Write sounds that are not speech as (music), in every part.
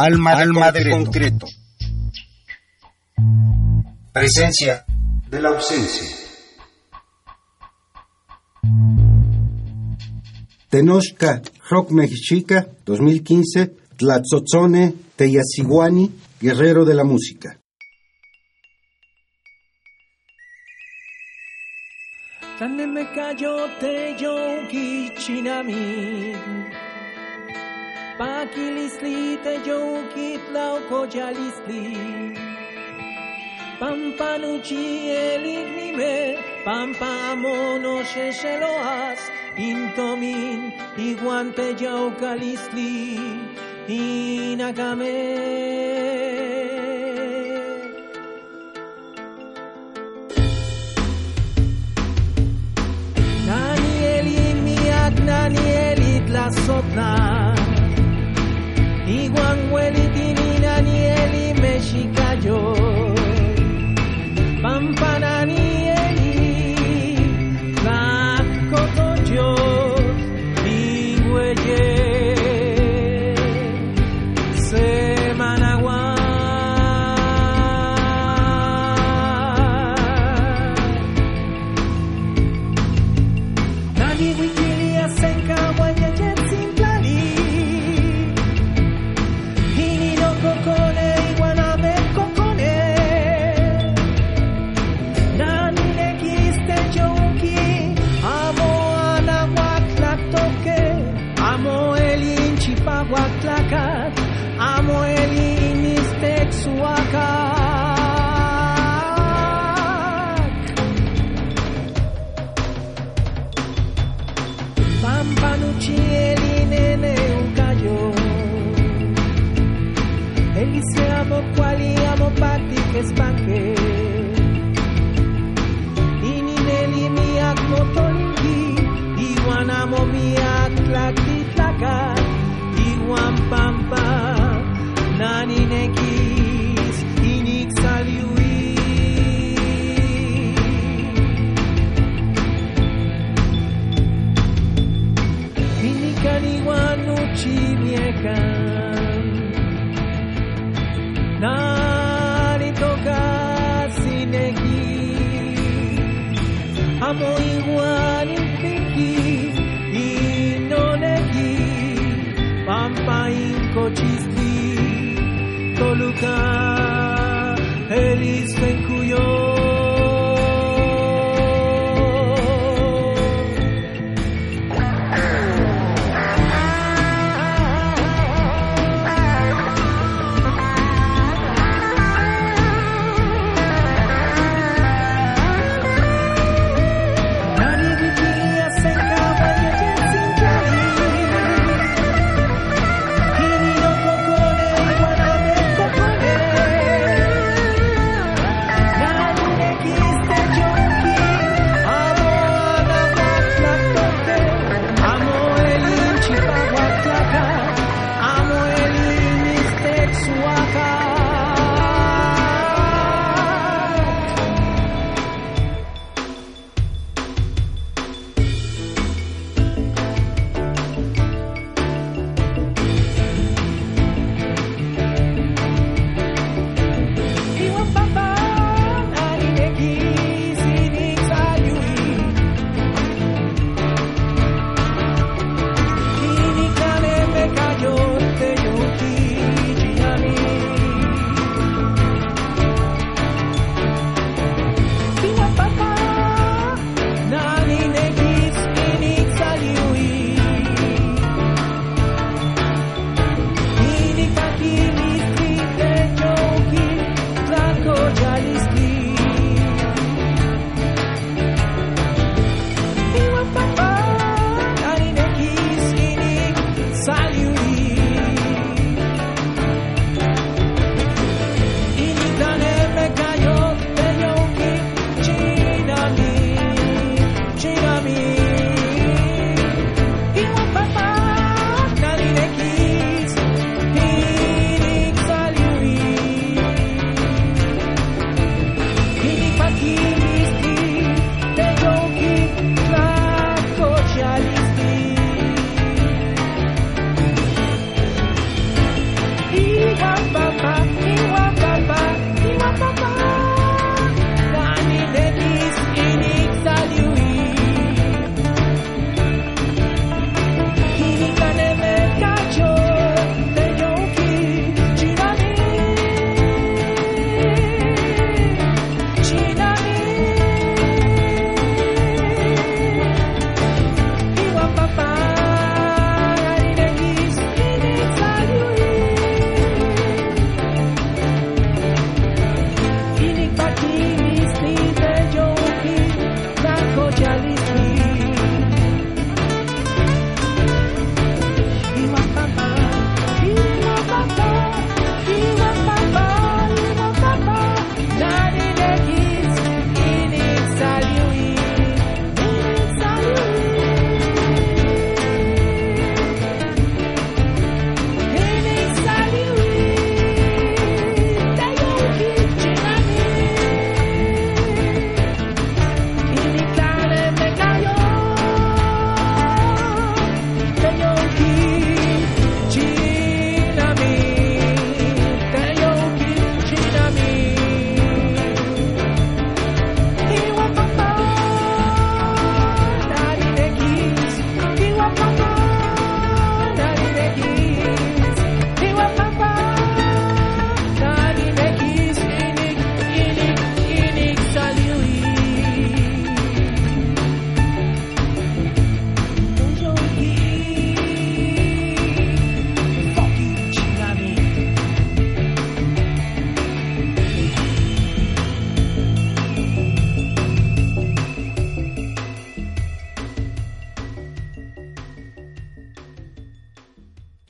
Alma, Alma de concreto. Presencia de la ausencia. Tenochca Rock Mexica 2015 Tlatzotzone Teyasiguani Guerrero de la Música. Me cayó te yonki chinami. Pakilisli te yonki tlauko jalisli. Pampanuchi elignime, pampa mono shesheloas, intomin, iguante yaukalisli, inagame. la sotna Iguan welitini nanieli mexikayo Pampananieli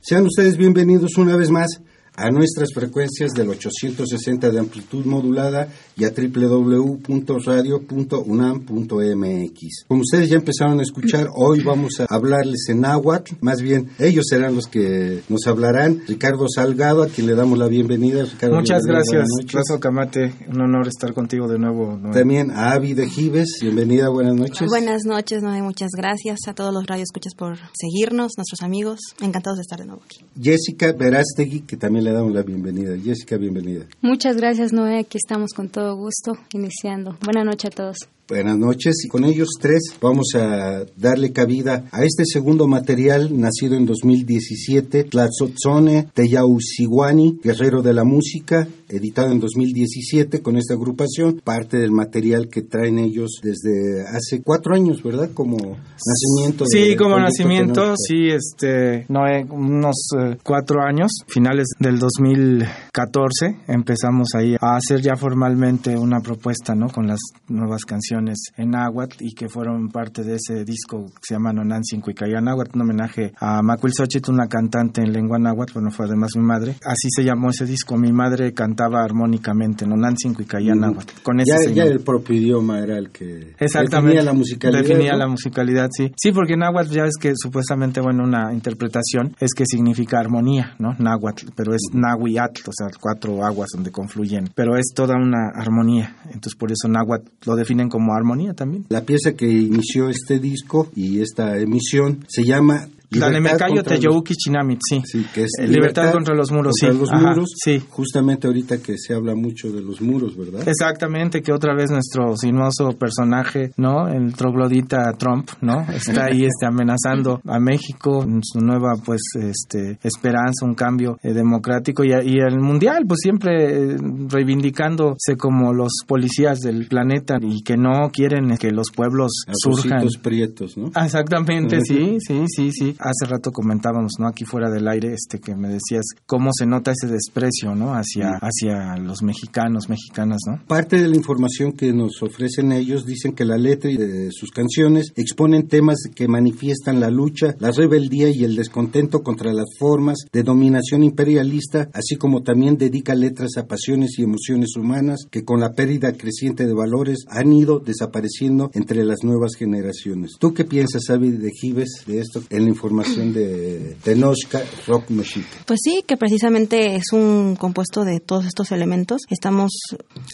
Sean ustedes bienvenidos una vez más a nuestras frecuencias del 860 de amplitud modulada y a www.radio.unam.mx. Como ustedes ya empezaron a escuchar, hoy vamos a hablarles en náhuatl, más bien ellos serán los que nos hablarán. Ricardo Salgado, a quien le damos la bienvenida. Ricardo, Muchas bienvenida, gracias, Razo Camate, un honor estar contigo de nuevo. Noé. También a Avi de Gives, bienvenida, buenas noches. Buenas noches, Noé, muchas gracias a todos los radioescuchas por seguirnos, nuestros amigos, encantados de estar de nuevo aquí. Jessica Verástegui, que también le damos la bienvenida. Jessica, bienvenida. Muchas gracias, Noé. Aquí estamos con todo gusto, iniciando. Buenas noches a todos. Buenas noches y con ellos tres vamos a darle cabida a este segundo material nacido en 2017, Tlazotzone Teyausiwani, Guerrero de la Música, editado en 2017 con esta agrupación, parte del material que traen ellos desde hace cuatro años, ¿verdad? Como nacimiento. Sí, del como nacimiento, sí, este, Noé, unos eh, cuatro años, finales del 2014, empezamos ahí a hacer ya formalmente una propuesta, ¿no? Con las nuevas canciones en náhuatl y que fueron parte de ese disco que se llama Nonantzin Cuicaya Náhuatl, un homenaje a Macuil Xochitl, una cantante en lengua náhuatl, bueno, fue además mi madre. Así se llamó ese disco. Mi madre cantaba armónicamente Nonantzin Cuicaya Náhuatl. Con ese Ya, se ya el propio idioma era el que Exactamente. definía la musicalidad. Definía ¿no? la musicalidad, sí. Sí, porque náhuatl ya es que supuestamente, bueno, una interpretación es que significa armonía, ¿no? Náhuatl, pero es nahuiatl, o sea, cuatro aguas donde confluyen, pero es toda una armonía. Entonces, por eso náhuatl lo definen como armonía también. La pieza que inició este disco y esta emisión se llama Los- Teyouki Chinamit, sí. Sí, que es Eh, libertad, contra los muros, contra sí. los Ajá, muros. sí. Justamente ahorita que se habla mucho de los muros, ¿verdad? Exactamente, que otra vez nuestro sinuoso personaje, ¿no? El troglodita Trump, ¿no? Está ahí (laughs) este, amenazando a México en su nueva, pues, este, esperanza, un cambio eh, democrático y, y el mundial, pues siempre eh, reivindicándose como los policías del planeta y que no quieren que los pueblos A surjan. Prietos, ¿no? Ah, Exactamente, sí, sí, sí, sí. Hace rato comentábamos, ¿no? Aquí fuera del aire, este, que me decías cómo se nota ese desprecio, ¿no? Hacia, hacia los mexicanos, mexicanas, ¿no? Parte de la información que nos ofrecen ellos dicen que la letra de sus canciones exponen temas que manifiestan la lucha, la rebeldía y el descontento contra las formas de dominación imperialista, así como también dedica letras a pasiones y emociones humanas que con la pérdida creciente de valores han ido desapareciendo entre las nuevas generaciones. ¿Tú qué piensas, Avi de Gives, de esto en la información de Tenochca Rock Mexica? Pues sí, que precisamente es un compuesto de todos estos elementos. Estamos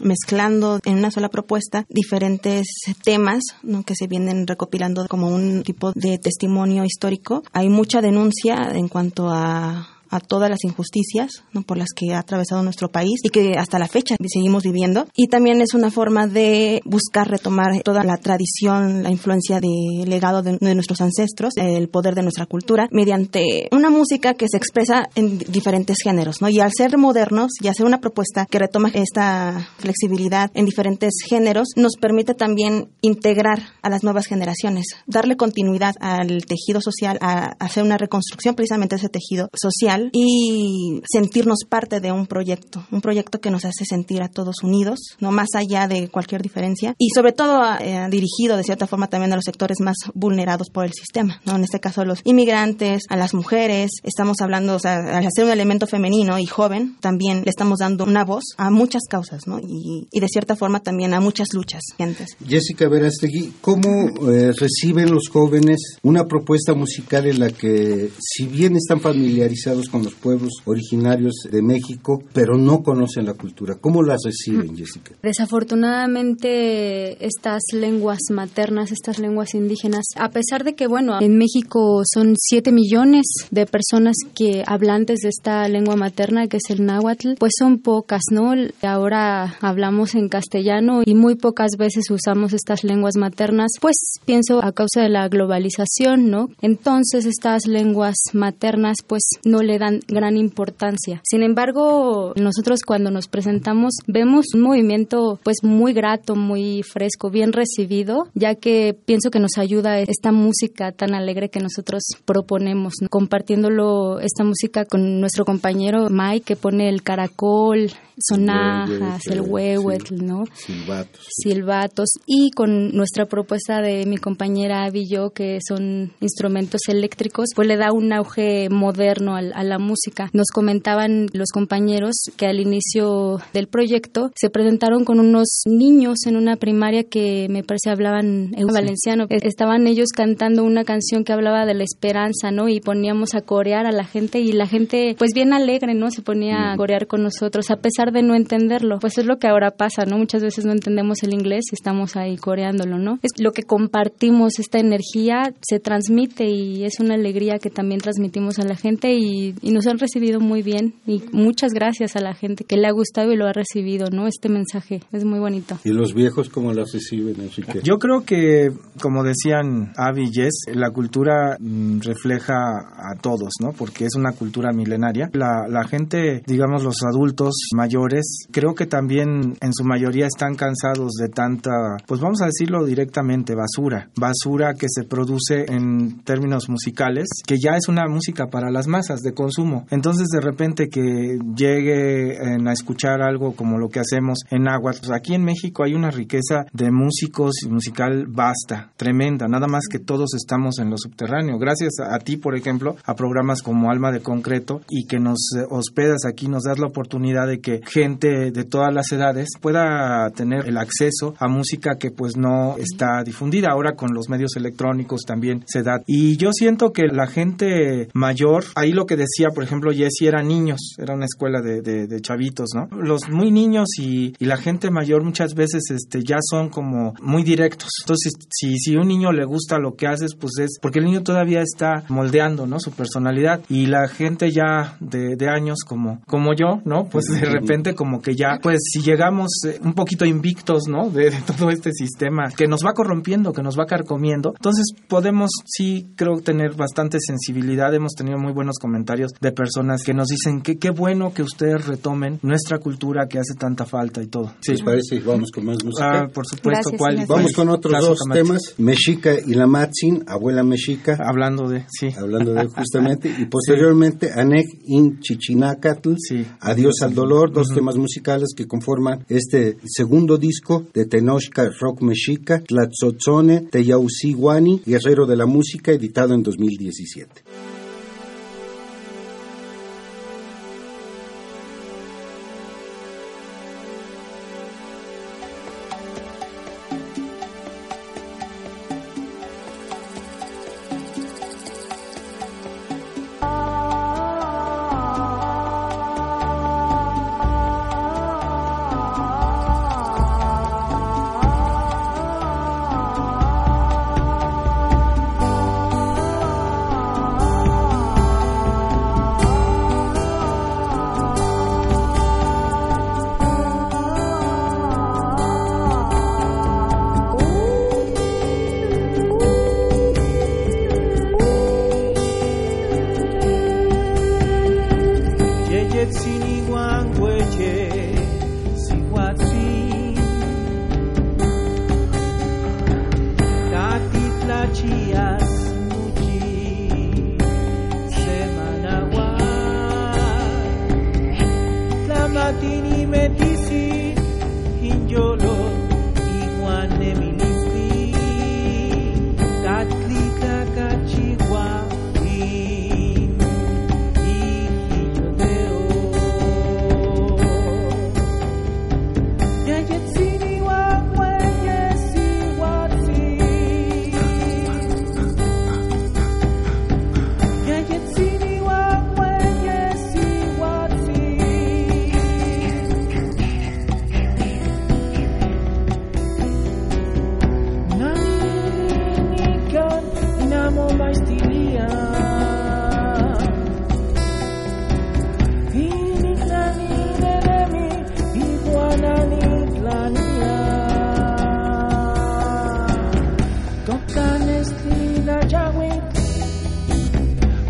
mezclando en una sola propuesta diferentes temas que se vienen recopilando como un tipo de testimonio histórico. Hay mucha denuncia en cuanto a a todas las injusticias ¿no? por las que ha atravesado nuestro país y que hasta la fecha seguimos viviendo. Y también es una forma de buscar retomar toda la tradición, la influencia del legado de, de nuestros ancestros, el poder de nuestra cultura, mediante una música que se expresa en diferentes géneros. ¿no? Y al ser modernos y hacer una propuesta que retoma esta flexibilidad en diferentes géneros, nos permite también integrar a las nuevas generaciones, darle continuidad al tejido social, a hacer una reconstrucción precisamente de ese tejido social y sentirnos parte de un proyecto, un proyecto que nos hace sentir a todos unidos, no más allá de cualquier diferencia y sobre todo eh, dirigido de cierta forma también a los sectores más vulnerados por el sistema, ¿no? En este caso a los inmigrantes, a las mujeres, estamos hablando, o sea, al hacer un elemento femenino y joven, también le estamos dando una voz a muchas causas, ¿no? Y, y de cierta forma también a muchas luchas antes. Jessica Verastegui, ¿cómo eh, reciben los jóvenes una propuesta musical en la que, si bien están familiarizados con los pueblos originarios de México, pero no conocen la cultura? ¿Cómo las reciben, Jessica? Desafortunadamente, estas lenguas maternas, estas lenguas indígenas, a pesar de que, bueno, en México son 7 millones de personas que hablantes de esta lengua materna, que es el náhuatl, pues son pocas, ¿no? Ahora hablamos en castellano y muy pocas veces usamos estas lenguas maternas, pues pienso a causa de la globalización, ¿no? Entonces, estas lenguas maternas, pues no le le dan gran importancia. Sin embargo, nosotros cuando nos presentamos vemos un movimiento pues muy grato, muy fresco, bien recibido, ya que pienso que nos ayuda esta música tan alegre que nosotros proponemos, ¿no? compartiéndolo esta música con nuestro compañero Mike que pone el caracol, sonajas, el huehuetl, ¿no? Silbatos. silbatos y con nuestra propuesta de mi compañera Abby y yo que son instrumentos eléctricos pues le da un auge moderno al- a, la música. Nos comentaban los compañeros que al inicio del proyecto se presentaron con unos niños en una primaria que me parece hablaban en valenciano. E- estaban ellos cantando una canción que hablaba de la esperanza no y poníamos a corear a la gente y la gente pues bien alegre no se ponía a corear con nosotros a pesar de no entenderlo. Pues es lo que ahora pasa no muchas veces no entendemos el inglés y estamos ahí coreándolo no es lo que compartimos esta energía se transmite y es una alegría que también transmitimos a la gente y, y nos han recibido muy bien y muchas gracias a la gente que le ha gustado y lo ha recibido no este mensaje es muy bonito ¿Y los viejos cómo las reciben, Enrique? Yo creo que, como decían Avi y Jess, la cultura mm, refleja a todos, ¿no? Porque es una cultura milenaria. La, la gente, digamos los adultos mayores, creo que también en su mayoría están cansados de tanta, pues vamos a decirlo directamente, basura. Basura que se produce en términos musicales, que ya es una música para las masas de consumo. Entonces, de repente que llegue a escuchar algo como lo que hacemos en agua, pues aquí en México hay una riqueza de músicos y musical vasta, tremenda, nada más que todos estamos en lo subterráneo. Gracias a ti, por ejemplo, a programas como Alma de Concreto y que nos eh, hospedas aquí, nos das la oportunidad de que gente de todas las edades pueda tener el acceso a música que pues no está difundida. Ahora con los medios electrónicos también se da. Y yo siento que la gente mayor, ahí lo que decía, por ejemplo, Jesse era niños, era una escuela de, de- de chavitos, ¿no? Los muy niños y, y la gente mayor muchas veces este, ya son como muy directos. Entonces, si, si a un niño le gusta lo que haces, pues es porque el niño todavía está moldeando, ¿no? Su personalidad. Y la gente ya de, de años como, como yo, ¿no? Pues de repente como que ya, pues si llegamos eh, un poquito invictos, ¿no? De, de todo este sistema que nos va corrompiendo, que nos va carcomiendo, entonces podemos, sí, creo tener bastante sensibilidad. Hemos tenido muy buenos comentarios de personas que nos dicen que qué bueno que ustedes retomen nuestra cultura que hace tanta falta y todo. Sí, ¿Les parece? Vamos con más música. Ah, por supuesto, Gracias, ¿cuál? gracias. Vamos con otros Caso dos Camacho. temas. Mexica y la Matzin, abuela Mexica, Hablando de, sí. hablando de (laughs) justamente, y posteriormente Anek in Chichinacatl, Sí. Adiós al dolor, dos temas musicales que conforman este segundo disco de Tenochca Rock Mexica, Tlatzotzone, Teyausiwani, Guerrero de la Música, editado en 2017.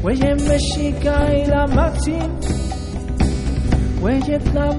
Mexica y la Maxi, Huellet la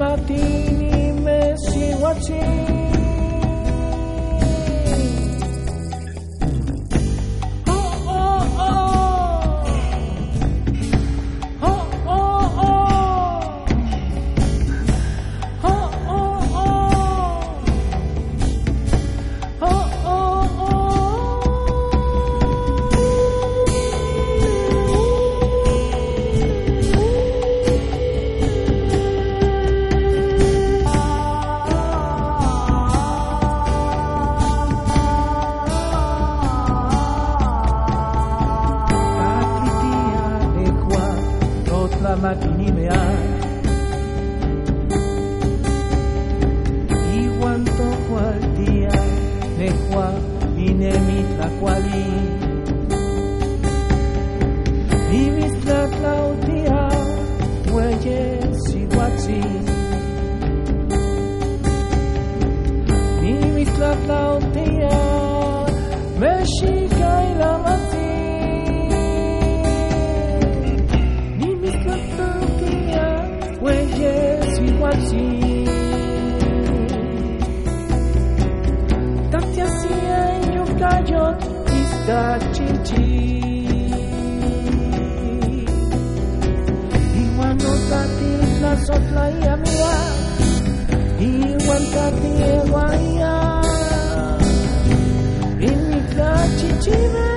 achievement.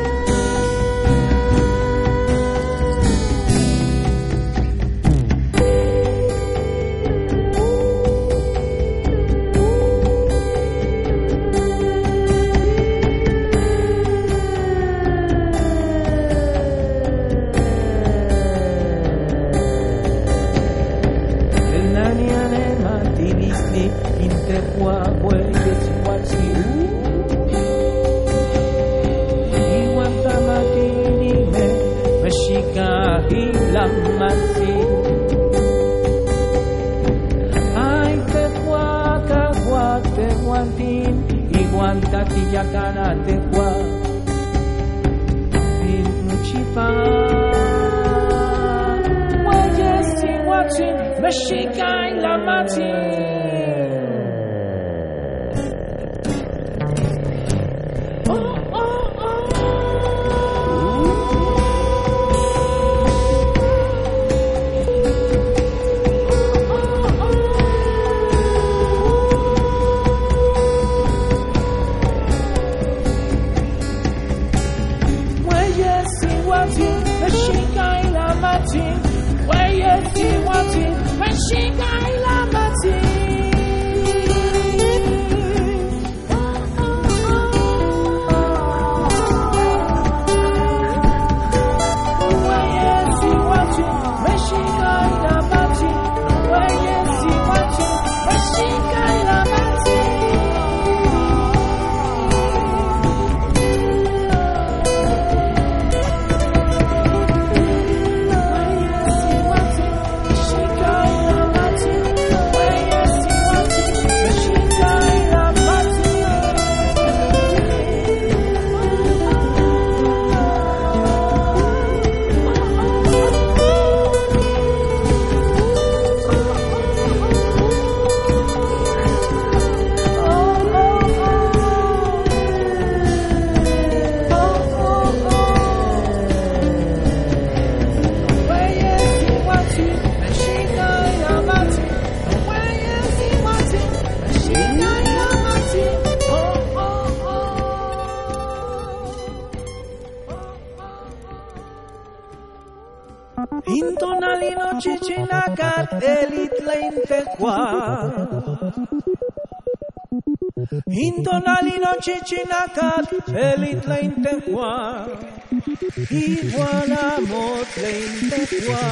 chichinacatl, pelitlaintecua, igualamotlaintecua.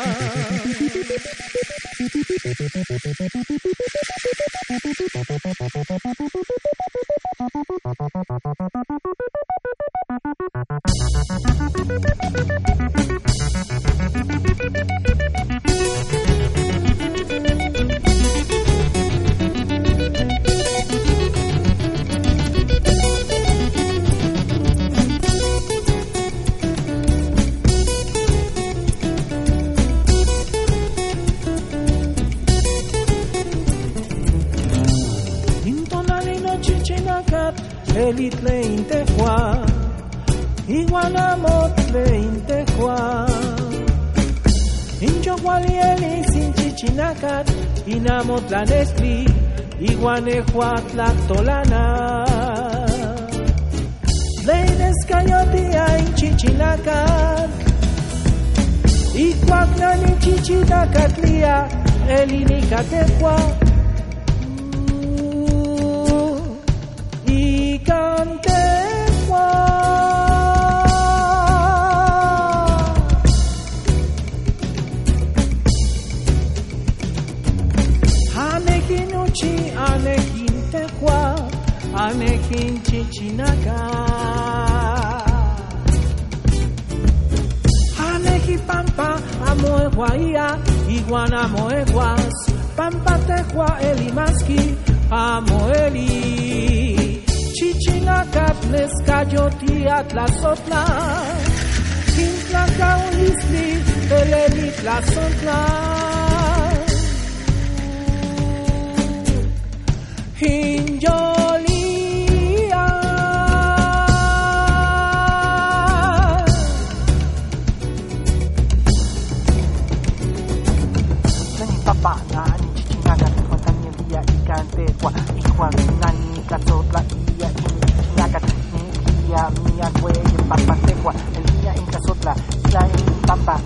Sin chichinacat inamot la nestri iguanejuat la tolana Leines cayotia in chichinacat Iguacnani chichinacat elinika tehua anekin chichinaka. Aneji pampa, amoe guaia, iguana moeguas, pampa tehua elimaski, amoeli. Chichinacat nescayoti atlasotla, Quintlaca ulisli, peleli tlasotla. Hinjolia. Kwa Ikwa nani katotla iya ini chichinaga Ni iya mia kwe papa tekwa Elia inkasotla Ila ini papa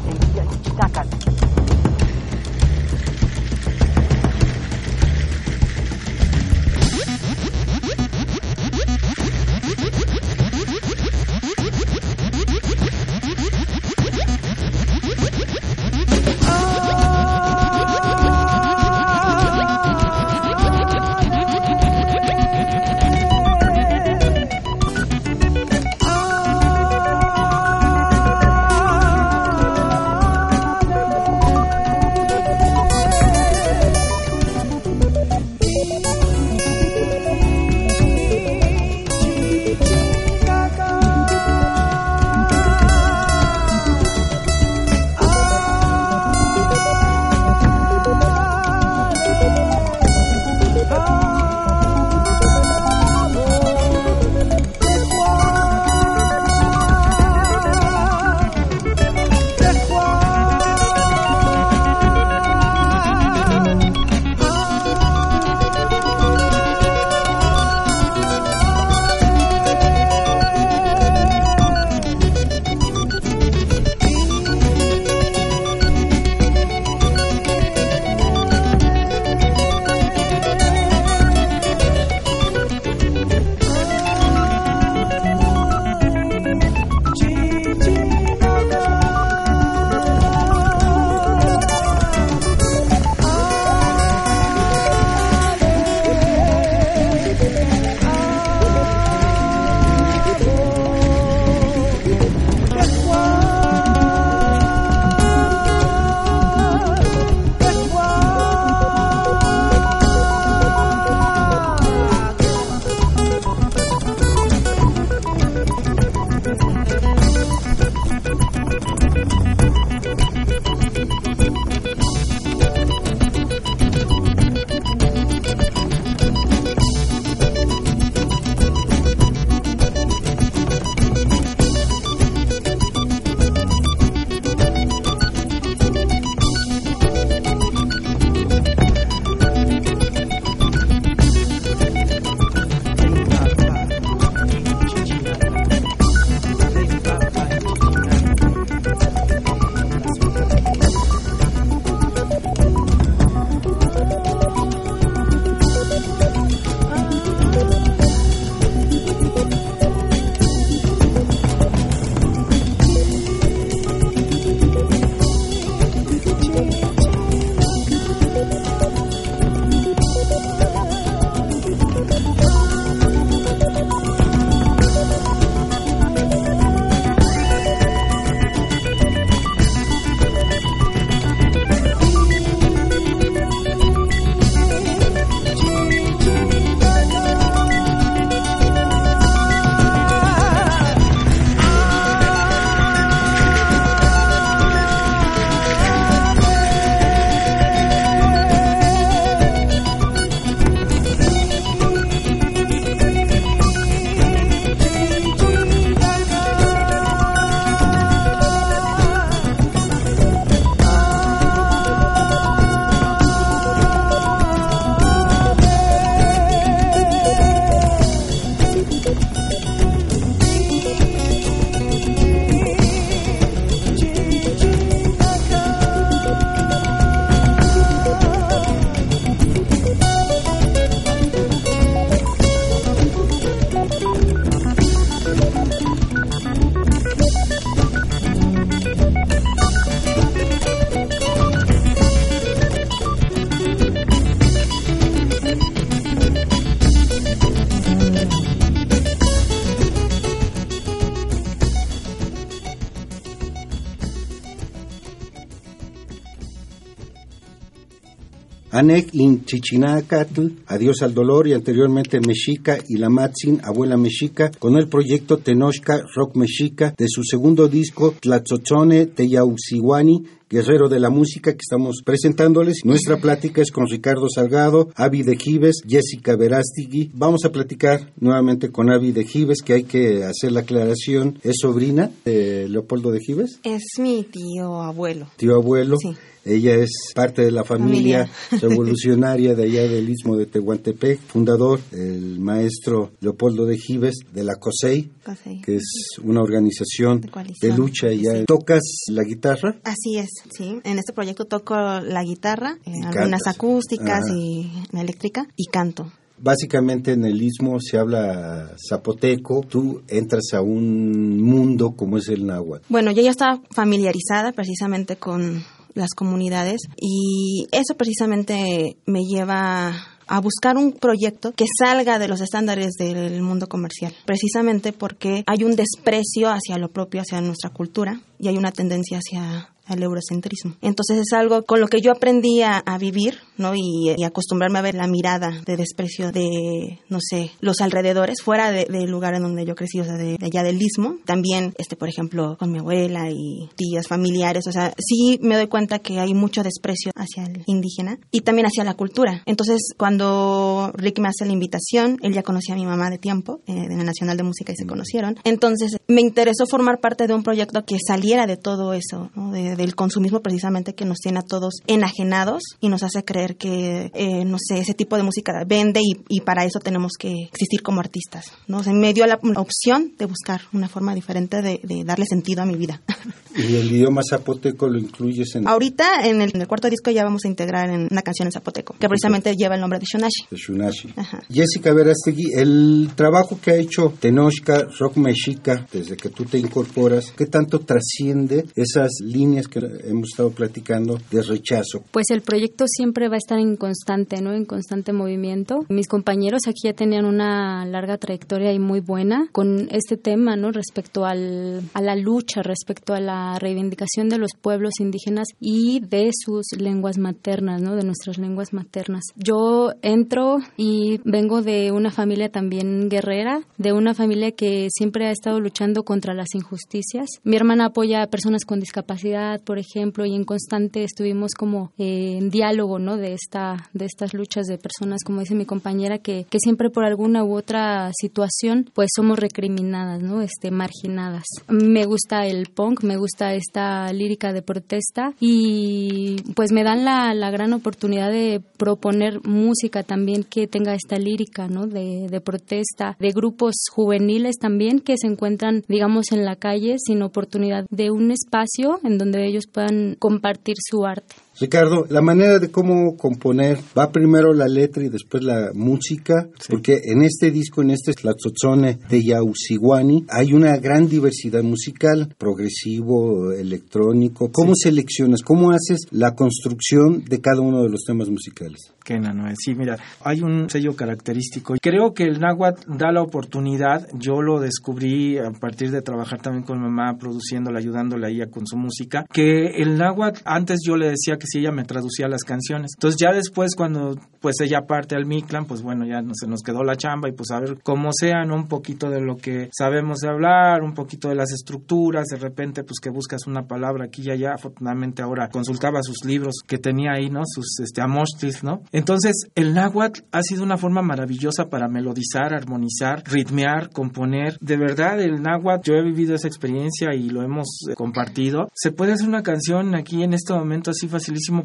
Anek in Chichinacatl, Adiós al Dolor y anteriormente Mexica y la Matzin, Abuela Mexica, con el proyecto Tenochca Rock Mexica de su segundo disco Tlatzotzone Teyauxihuani, Guerrero de la Música que estamos presentándoles. Nuestra plática es con Ricardo Salgado, Avi de Gives, Jessica Verástigui. Vamos a platicar nuevamente con Avi de Gives, que hay que hacer la aclaración. ¿Es sobrina de Leopoldo de Gives? Es mi tío abuelo. Tío abuelo. Sí. Ella es parte de la familia, revolucionaria (laughs) de allá del Istmo de Tehuantepec, fundador, el maestro Leopoldo de Gives de la COSEI, COSEI. que es una organización De lucha. Ya. Sí. ¿Tocas la guitarra? Así es, sí. En este proyecto toco la guitarra, eh, Y algunas acústicas Ajá. y eléctrica y canto. Básicamente en el istmo se habla zapoteco, tú entras a un mundo como es el náhuatl. Bueno, yo ya estaba familiarizada precisamente con las comunidades y eso precisamente me lleva a buscar un proyecto que salga de los estándares del mundo comercial, precisamente porque hay un desprecio hacia lo propio, hacia nuestra cultura y hay una tendencia hacia el eurocentrismo. Entonces es algo con lo que yo aprendí a, a vivir, ¿no? Y, y acostumbrarme a ver la mirada de desprecio de, no sé, los alrededores, fuera de- del lugar en donde yo crecí, o sea, de, de allá del istmo. También, este, por ejemplo, con mi abuela y tías familiares, o sea, sí me doy cuenta que hay mucho desprecio hacia el indígena y también hacia la cultura. Entonces, cuando Rick me hace la invitación, él ya conocía a mi mamá de tiempo, eh, de la Nacional de Música y se conocieron. Entonces, me interesó formar parte de un proyecto que saliera de todo eso, ¿no? De- del consumismo precisamente que nos tiene a todos enajenados y nos hace creer que, eh, no sé, ese tipo de música vende y, y para eso tenemos que existir como artistas, ¿no? O sea, me dio la, opción de buscar una forma diferente de, de darle sentido a mi vida. (laughs) Y el idioma zapoteco lo incluyes en Ahorita, en el, en el cuarto disco, ya vamos a integrar en una canción en zapoteco, que precisamente lleva el nombre de Shunashi. de Shunashi. Ajá. Jessica Verastegui, el trabajo que ha hecho Tenochca, Rock Mexica, desde que tú te incorporas, ¿qué tanto trasciende esas líneas que hemos estado platicando de rechazo? Pues el proyecto siempre va a estar en constante, ¿no? En constante movimiento. Mis compañeros aquí ya tenían una larga trayectoria y muy buena con este tema, ¿no? Respecto al, a la lucha, respecto a la reivindicación de los pueblos indígenas y de sus lenguas maternas, ¿no? De nuestras lenguas maternas. Yo entro y vengo de una familia también guerrera, de una familia que siempre ha estado luchando contra las injusticias. Mi hermana apoya a personas con discapacidad, por ejemplo, y en constante estuvimos como eh, en diálogo, ¿no? De esta, de estas luchas de personas, como dice mi compañera, que, que siempre por alguna u otra situación, pues somos recriminadas, ¿no? Este, marginadas. Me gusta el punk, me gusta esta lírica de protesta y pues me dan la, la gran oportunidad de proponer música también que tenga esta lírica, ¿no? De, de protesta, de grupos juveniles también que se encuentran, digamos, en la calle sin oportunidad de un espacio en donde ellos puedan compartir su arte. Ricardo, la manera de cómo componer, va primero la letra y después la música, porque en este disco, en este Tlatzotzone de Yausiwani, hay una gran diversidad musical, progresivo, electrónico. ¿Cómo seleccionas, cómo haces la construcción de cada uno de los temas musicales? Qué enano es. Sí, mira, hay un sello característico. Creo que el náhuatl da la oportunidad. Yo lo descubrí a partir de trabajar también con mamá, produciéndola, ayudándola a ella con su música, que el náhuatl, antes yo le decía que si ella me traducía las canciones. Entonces ya después cuando pues ella parte al Mictlan, pues bueno, ya no, se nos quedó la chamba y pues a ver cómo sea, ¿no? Un poquito de lo que sabemos de hablar, un poquito de las estructuras, de repente pues que buscas una palabra aquí y allá. Afortunadamente ahora consultaba sus libros que tenía ahí, ¿no? Sus este, amochtlis, ¿no? Entonces, el náhuatl ha sido una forma maravillosa para melodizar, armonizar, ritmear, componer. De verdad, el náhuatl, yo he vivido esa experiencia y lo hemos eh, compartido. Se puede hacer una canción aquí en este momento así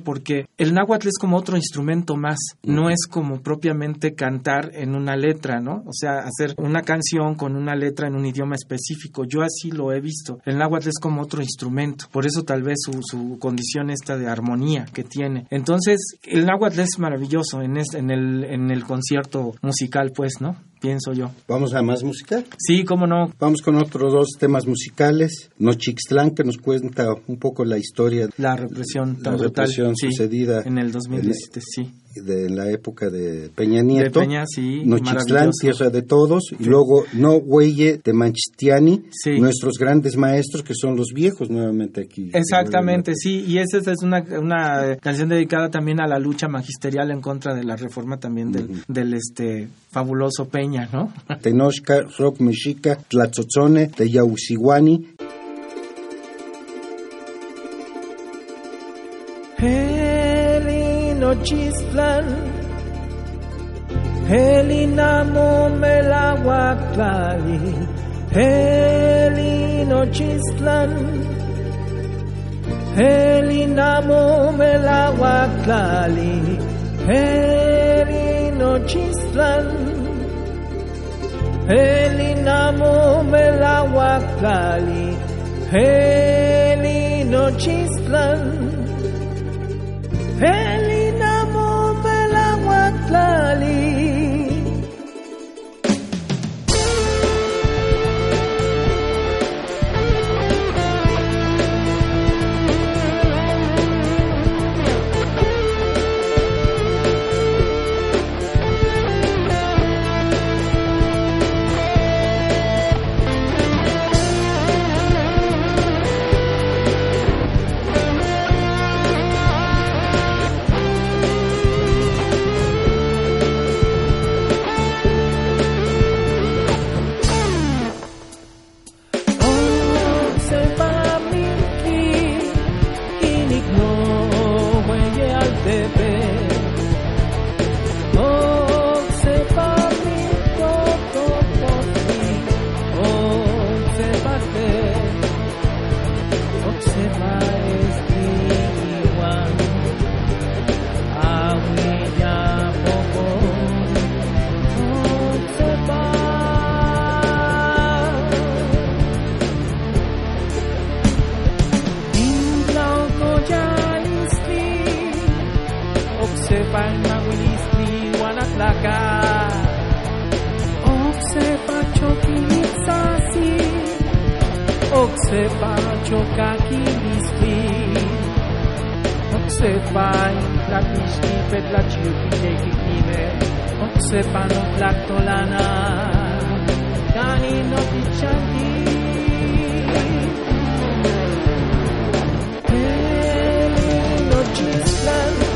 porque el náhuatl es como otro instrumento más. No es como propiamente cantar en una letra, ¿no? O sea, hacer una canción con una letra en un idioma específico. Yo así lo he visto. El náhuatl es como otro instrumento. Por eso tal vez su, su condición esta de armonía que tiene. Entonces, el náhuatl es maravilloso en, es- en, el, en el concierto musical, pues, ¿no? Pienso yo. ¿Vamos a más música? Sí, cómo no. Vamos con otros dos temas musicales. Nochixtlán, que nos cuenta un poco la historia. La represión tan la brutal, represión sí, sucedida en el 2017, sí. De la época de Peña Nieto. De Peña, sí, Nochixtlán, tierra de todos. Y luego No Huelle de Manchitiani, Sí. nuestros grandes maestros, que son los viejos nuevamente aquí. Exactamente, sí, y esa es una, una canción dedicada también a la lucha magisterial en contra de la reforma también del, del este fabuloso Peña, ¿no? Tenochca, Rock Mexica, Tlatzotzone, Nochistlán, el Inamo Melahuatlali, el Nochistlán, el Inamo Melahuatlali, el Nochistlán, el Inamo Melahuatlali, el Nochistlán, el lali palma willisni guanatlaka oksepa chokinitsasi oksepa chokakilisni oksepa intlakixni petlachiukitekiknime oksepa notlaktolana kani notichanki Land.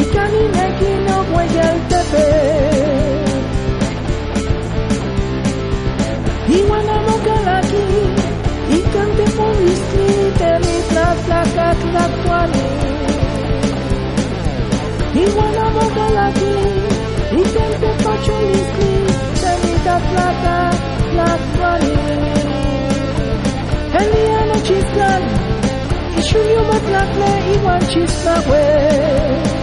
y camina que no huella el tepe. Y guanamoca aquí y cante por distrito mi traslaca tlacuani. Y guanamoca aquí y cante por distrito mi traslaca tlacuani. El día no chislan, y shuyo matlakle igual chislakwe.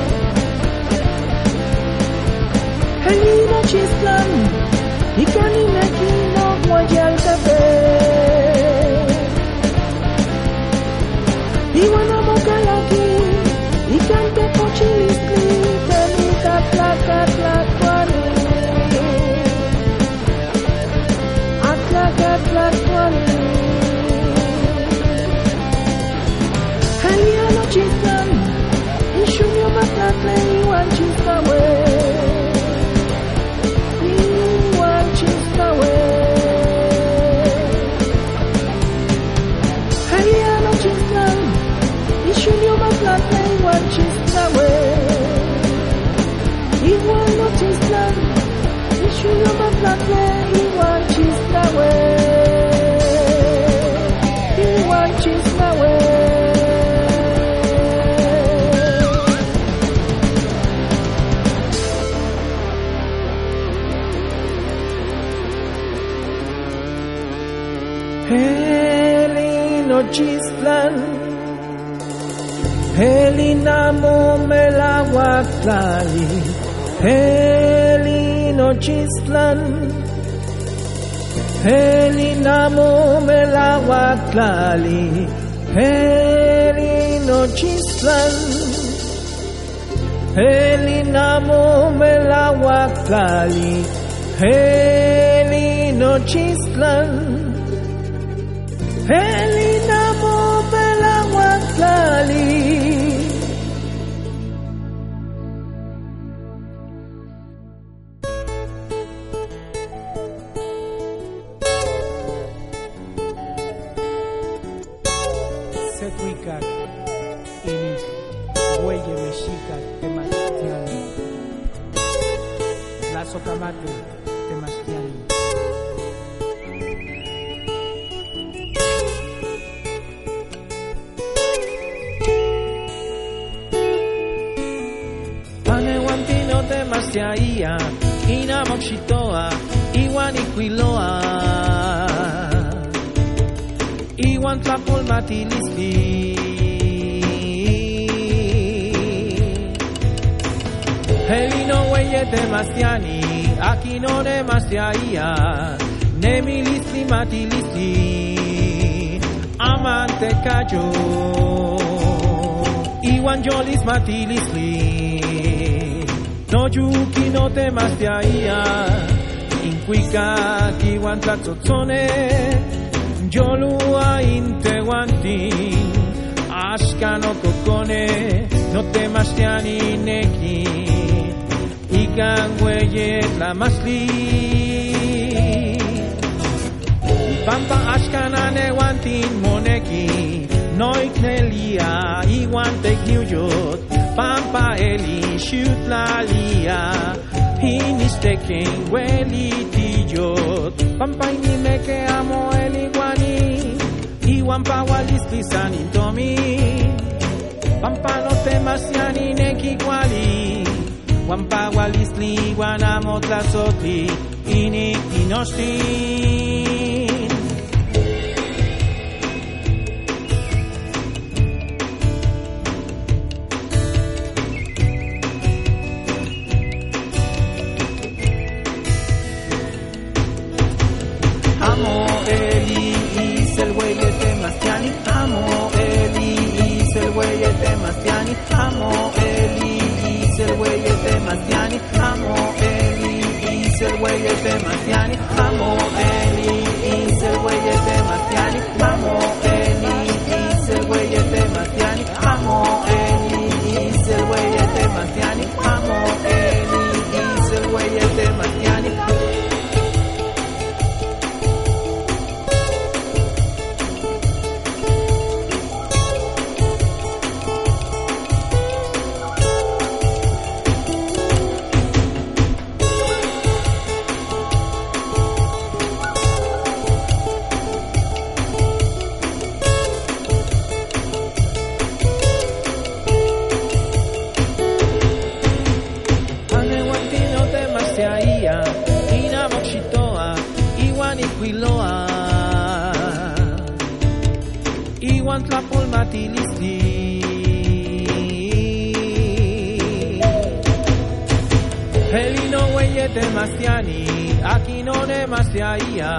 Karina Chislan Ikanina Kino Mwajaltabe Chamome laguatlali, helino chistlan. Helinamo melaguatlali, helino chistlan. Helinamo melaguatlali, helino chistlan. Helinamo melaguatlali. bati lizki No yuki no temaz de aia Inkuika ki guantatzo zone Jolua inte guanti Aska no kokone No temaz de aninekin Ikan gueye la masli Pampa askana neguantin moneki Noik neliak guantek niuyot, pampa eli xiutlalia, hinisteken welitiyot, pampa inimeke amo eli guani, iwan pawalisklisan intomi, pampa no temasian ineki guali, Juan Pagualisli, Guanamo Tlazotli, Ini Tinochtli. المتياني حمو إلي إيس الويل المتياني حمو إلي pul mati listi Helino weyete eh, mastiani Akino ne mastiaia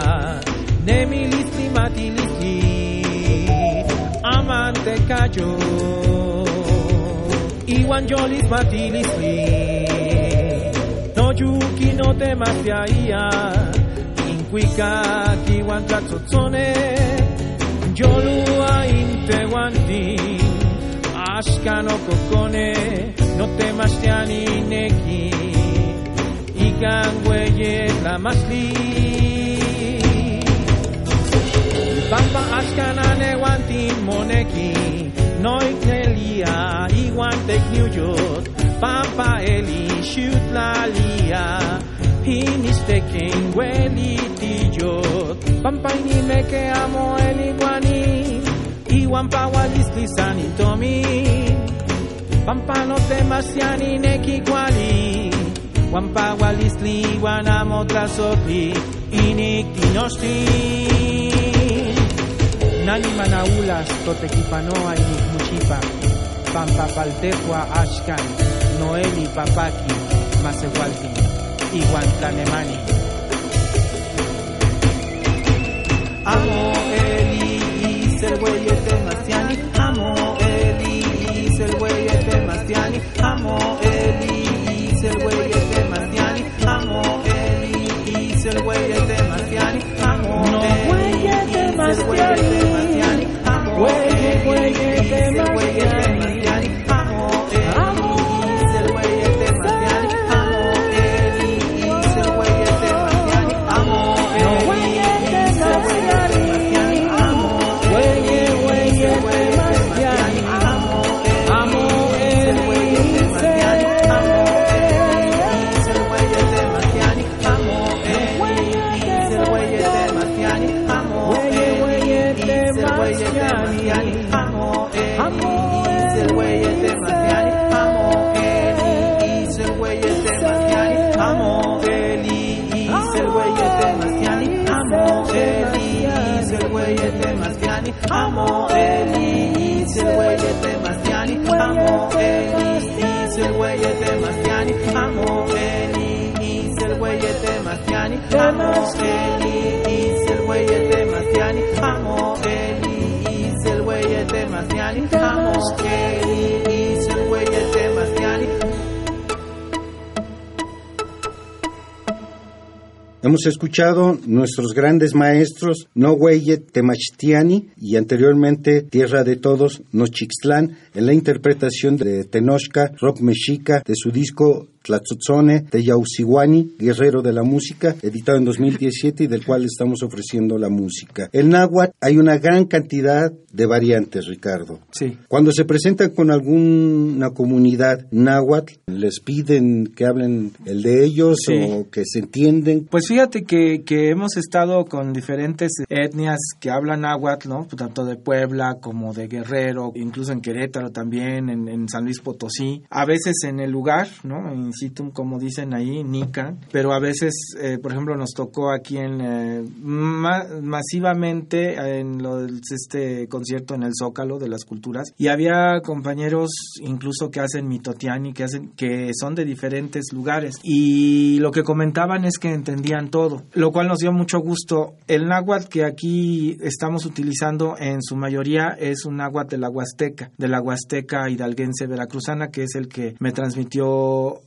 Nemi listi mati listi Amante kajo Iwan jolis mati listi Noju kino te mastiaia Inquika kiwan tlatzotzone Jolua integuanti, askano kokone, no temas neki, ikan hueye la masli. Pampa askana neguanti moneki, noikelia, iguantek nuyot, pampa eli shoot lalia, hinisteken huelitillot. Pampaini me que amo el iguaní, Iwampa walisti sanitomi, Pampano temasiani neki kuali, Wampa walisli wanamo tlasotli, Inik tinoshti. Nani manaulas totequipanoa y muchipa, Pampa paltecua ashkan, Noeli papaki, Masehualti, Iguantanemani. Amo el y ser güey es demasiado Hemos escuchado nuestros grandes maestros Nohueye Temachtiani y anteriormente Tierra de Todos Nochixtlán en la interpretación de Tenochca Rock Mexica de su disco Tlatzotzone de Yausiwani, Guerrero de la Música, editado en 2017 y del cual estamos ofreciendo la música. El náhuatl hay una gran cantidad de variantes, Ricardo. Sí. Cuando se presentan con alguna comunidad náhuatl, les piden que hablen el de ellos Sí. o que se entienden. Pues fíjate que, que hemos estado con diferentes etnias que hablan náhuatl, ¿no? Pues Tanto de Puebla como de Guerrero, incluso en Querétaro también, en, en San Luis Potosí. A veces en el lugar, ¿no? In como dicen ahí, Nica. Pero a veces, eh, por ejemplo, nos tocó aquí en eh, ma- masivamente en este concierto en el Zócalo de las Culturas. Y había compañeros incluso que hacen mitotiani, que hacen, que son de diferentes lugares. Y lo que comentaban es que entendían todo, lo cual nos dio mucho gusto. El náhuatl que aquí estamos utilizando en su mayoría es un náhuatl de la Huasteca, de la Huasteca hidalguense veracruzana, que es el que me transmitió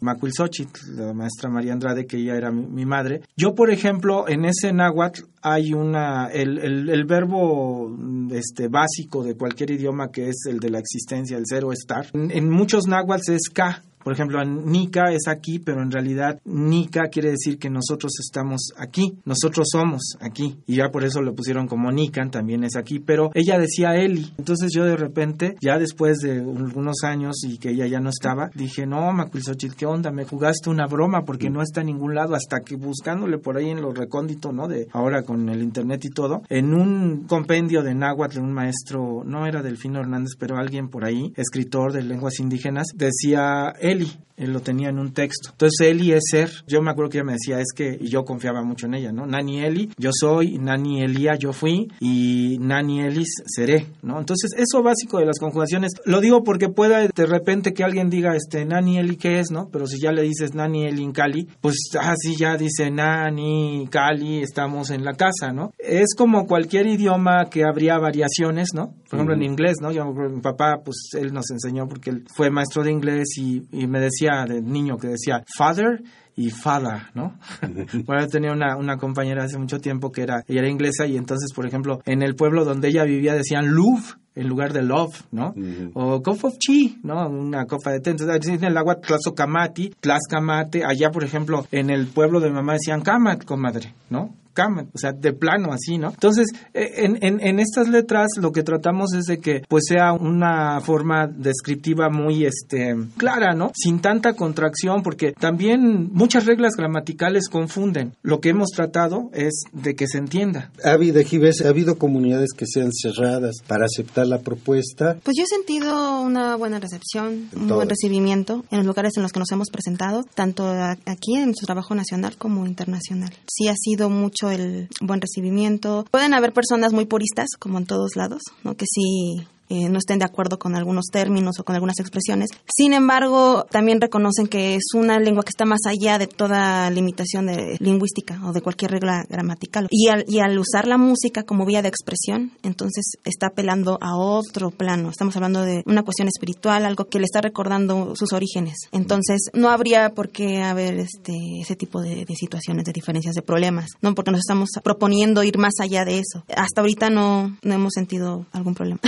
La maestra María Andrade, que ella era mi, madre. Yo, por ejemplo, en ese náhuatl hay una, el, el, verbo este, básico de cualquier idioma que es el de la existencia, el cero estar. En, en muchos náhuatls es ka, por ejemplo, Nica es aquí, pero en realidad Nica quiere decir que nosotros estamos aquí, nosotros somos aquí. Y ya por eso lo pusieron como Nican, también es aquí, pero ella decía Eli. Entonces yo de repente, ya después de algunos años y que ella ya no estaba, dije, no, Macuilxochitl, ¿qué onda? Me jugaste una broma porque no está en ningún lado, hasta que buscándole por ahí en lo recóndito, ¿no? De ahora con el internet y todo, en un compendio de náhuatl de un maestro, no era Delfino Hernández, pero alguien por ahí, escritor de lenguas indígenas, decía Eli, él lo tenía en un texto. Entonces Eli es ser, yo me acuerdo que ella me decía, es que, y yo confiaba mucho en ella, ¿no? Nani Eli, yo soy, Nani Elía, yo fui, y Nani Elis seré, ¿no? Entonces eso básico de las conjugaciones, lo digo porque pueda de repente que alguien diga, este, Nani Eli, ¿qué es, no? Pero si ya le dices Nani Eli en Cali, pues así ya dice Nani, Cali, estamos en la casa, ¿no? Es como cualquier idioma que habría variaciones, ¿no? Por ejemplo, en inglés, ¿no? Yo, mi papá, pues él nos enseñó porque él fue maestro de inglés y, y me decía de niño que decía father y father, ¿no? (laughs) bueno, yo tenía una, una compañera hace mucho tiempo que era, ella era inglesa y entonces, por ejemplo, en el pueblo donde ella vivía decían love en lugar de love, ¿no? O cup of tea, ¿no? Una copa de té. Entonces, en el agua tlazocamati, tlascamate. Allá, por ejemplo, en el pueblo de mi mamá decían camat, comadre, ¿no? O sea, de plano así, ¿no? Entonces, eh, en, en, en estas letras lo que tratamos es de que pues sea una forma descriptiva muy este clara, ¿no? Sin tanta contracción, porque también muchas reglas gramaticales confunden. Lo que hemos tratado es de que se entienda. Ha habido, Gives, ha habido comunidades que sean cerradas para aceptar la propuesta. Pues yo he sentido una buena recepción, un buen recibimiento en los lugares en los que nos hemos presentado, tanto aquí en su trabajo nacional como internacional. Sí ha sido mucho el buen recibimiento. Pueden haber personas muy puristas, como en todos lados, ¿no? que sí eh, no estén de acuerdo con algunos términos o con algunas expresiones. Sin embargo, también reconocen que es una lengua que está más allá de toda limitación de lingüística o de cualquier regla gramatical. Y al, y al usar la música como vía de expresión, entonces está apelando a otro plano. Estamos hablando de una cuestión espiritual, algo que le está recordando sus orígenes. Entonces, no habría por qué haber este, ese tipo de, de situaciones, de diferencias, de problemas, ¿no? Porque nos estamos proponiendo ir más allá de eso. Hasta ahorita no, no hemos sentido algún problema.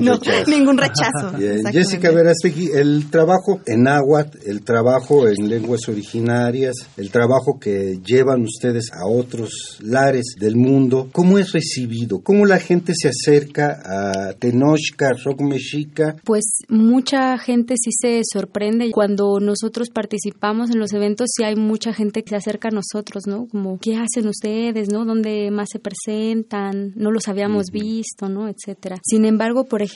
Ningún no, rechazo. ningún rechazo. Bien. Jessica Verástegui, el trabajo en náhuatl, el trabajo en lenguas originarias, el trabajo que llevan ustedes a otros lares del mundo, ¿cómo es recibido? ¿Cómo la gente se acerca a Tenochca, Rock Mexica? Pues mucha gente sí se sorprende cuando nosotros participamos en los eventos, sí hay mucha gente que se acerca a nosotros, ¿no? Como, ¿qué hacen ustedes, no? ¿Dónde más se presentan? No los habíamos visto, ¿no? Etcétera. Sin embargo, por ejemplo,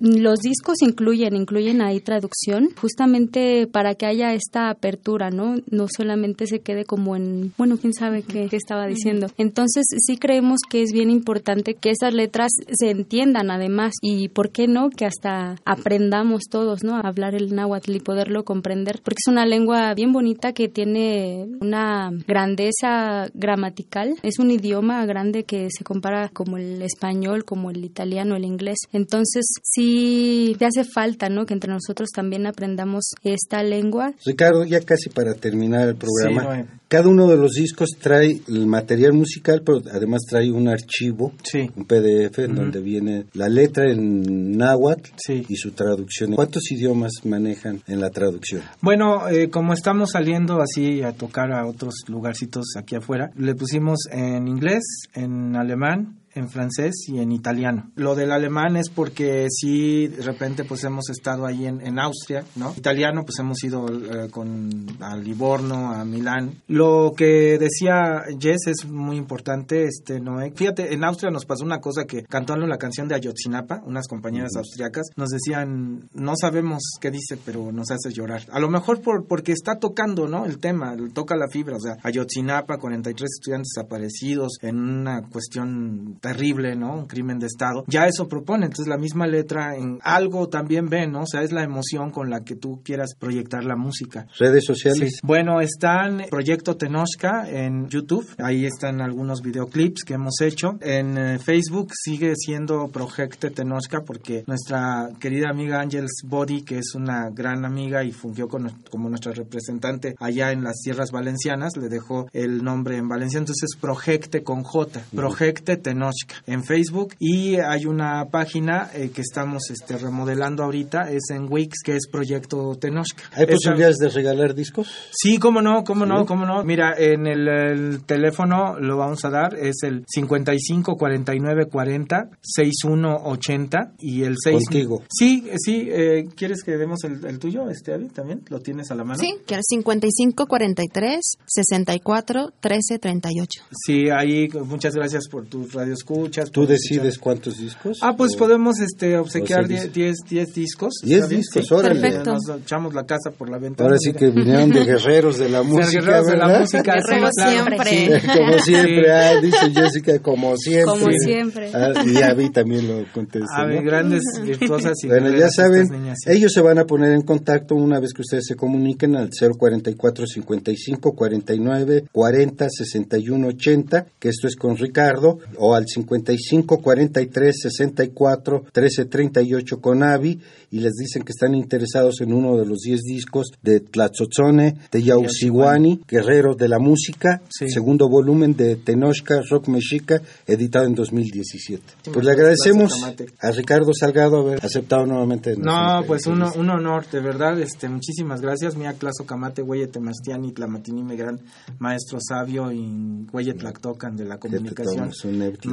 los discos incluyen, incluyen ahí traducción, justamente para que haya esta apertura, ¿no? No solamente se quede como en, bueno, quién sabe qué, qué estaba diciendo. Entonces, sí creemos que es bien importante que esas letras se entiendan además y, ¿por qué no? Que hasta aprendamos todos, ¿no? A hablar el náhuatl y poderlo comprender, porque es una lengua bien bonita que tiene una grandeza gramatical, es un idioma grande que se compara como el español, como el italiano, el inglés. Entonces, Entonces sí te hace falta, ¿no? Que entre nosotros también aprendamos esta lengua. Ricardo, ya casi para terminar el programa, Sí, cada uno de los discos trae el material musical, pero además trae un archivo, Sí. un PDF, en donde viene la letra en náhuatl Sí. y su traducción. ¿Cuántos idiomas manejan en la traducción? Bueno, eh, como estamos saliendo así a tocar a otros lugarcitos aquí afuera, le pusimos en inglés, en alemán, en francés y en italiano. Lo del alemán es porque sí, de repente pues hemos estado ahí en, en Austria, ¿no? Italiano pues hemos ido eh, con a Livorno, a Milán. Lo que decía Jess es muy importante, este Noé. Fíjate, en Austria nos pasó una cosa que cantando la canción de Ayotzinapa, unas compañeras austriacas nos decían, no sabemos qué dice, pero nos hace llorar. A lo mejor por porque está tocando, ¿no? El tema, toca la fibra, o sea, Ayotzinapa, 43 estudiantes desaparecidos en una cuestión terrible, ¿no? Un crimen de Estado. Ya eso propone, entonces la misma letra en algo también ve, ¿no? O sea, es la emoción con la que tú quieras proyectar la música. ¿Redes sociales? Sí. Bueno, están Proyecto Tenochca en YouTube. Ahí están algunos videoclips que hemos hecho. En eh, Facebook sigue siendo Proyecto Tenochca porque nuestra querida amiga Angels Body, que es una gran amiga y fungió con- como nuestra representante allá en las tierras valencianas, le dejó el nombre en Valencia. Entonces, Projecte con J, Projecte Tenochca en Facebook. Y hay una página eh, que estamos este, remodelando ahorita, es en Wix, que es Proyecto Tenochca. ¿Hay Esa- posibilidades de regalar discos? Sí, cómo no, cómo no, cómo no. Mira, en el, el teléfono lo vamos a dar, es el 55 49 40 61 80 y el 6. Contigo. Sí, sí, eh, ¿quieres que demos el, el tuyo, este Avi, también? ¿Lo tienes a la mano? Sí, que era 55 43 64 13 38. Sí, ahí muchas gracias por tus radioescuchas. ¿Tú decides escuchar. cuántos discos? Ah, pues ¿O- podemos este obsequiar o sea, 10 10 10 discos. 10 ¿está bien? discos, Sí. órale. Perfecto. Nos echamos la casa por la ventana. Ahora sí que vinieron de guerreros de la música, guerreros de la ¿verdad? música, claro. siempre. Sí. (laughs) como siempre, Sí. ah, dice Jessica, como siempre. Como siempre. Ah, y Abby también lo contesta. A ver, ¿no? grandes virtuosas y Bueno, ya saben, niñas, sí. ellos se van a poner en contacto una vez que ustedes se comuniquen al 044 55 49 40 61 80, que esto es con Ricardo, o al 55 43 64 13 38 con Avi, y les dicen que están interesados en uno de los 10 discos de Tlatzotzone, de Yausiwani, Guerrero de la Música, Sí. segundo volumen de Tenochca Rock Mexica, editado en 2017. Sí, Pues le agradecemos a Ricardo Salgado haber aceptado nuevamente. No, pues un, un honor, de verdad, este, muchísimas gracias. Mia Claso Camate, Güeye Temastiani, Tlamatini, gran maestro sabio y Güeye Tlactocan de la comunicación.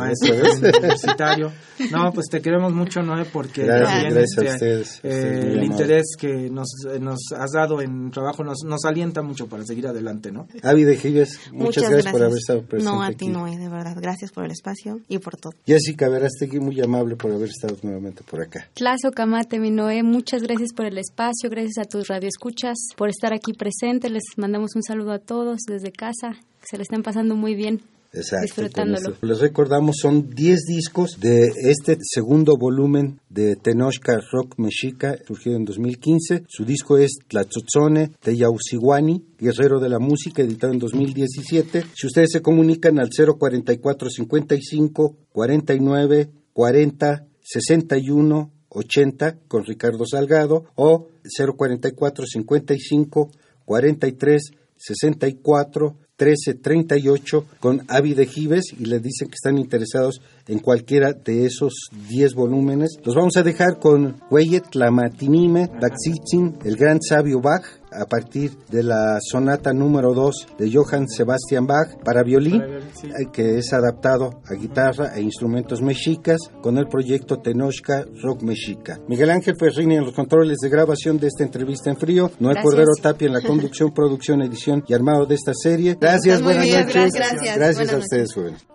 Maestro ¿sabes? universitario. No, pues te queremos mucho, Noé, porque Gracias, también, gracias a este, ustedes, eh, ustedes el interés que nos, nos has dado en trabajo nos, nos alienta mucho para seguir adelante, ¿no? Avi de Gives, muchas, gracias, por haber estado presente No, a aquí. ti no, de verdad. Gracias por el espacio y por todo. Jessica Verástegui, muy amable por haber estado nuevamente por acá. Tlazo Camate, mi Noé, muchas gracias por el espacio, gracias a tus radioescuchas por estar aquí presentes. Les mandamos un saludo a todos desde casa, que se le estén pasando muy bien. Exacto. Disfrutándolo. con esto. Les recordamos, son 10 discos de este segundo volumen de Tenochca Rock Mexica, surgido en 2015. Su disco es Tlatzotzone de Yausiwani, Guerrero de la Música, editado en 2017. Si ustedes se comunican al 044 55 49 40 61 80 con Ricardo Salgado o 044 55 43 64 13 38 con Avi de Gives y les dicen que están interesados en cualquiera de esos 10 volúmenes. Los vamos a dejar con Weyet Matinime, Baxitzin, el gran sabio Bach, a partir de la sonata número 2 de Johann Sebastian Bach para violín, Para violín, sí. eh, que es adaptado a guitarra e instrumentos mexicas con el proyecto Tenochca Rock Mexica. Miguel Ángel Ferrini en los controles de grabación de esta entrevista en frío, Noé Gracias. Cordero Tapia en la conducción, (laughs) producción, edición y armado de esta serie. Gracias, buenas bien, noches. gracias, gracias. Gracias Buenas a noches. ustedes, jóvenes.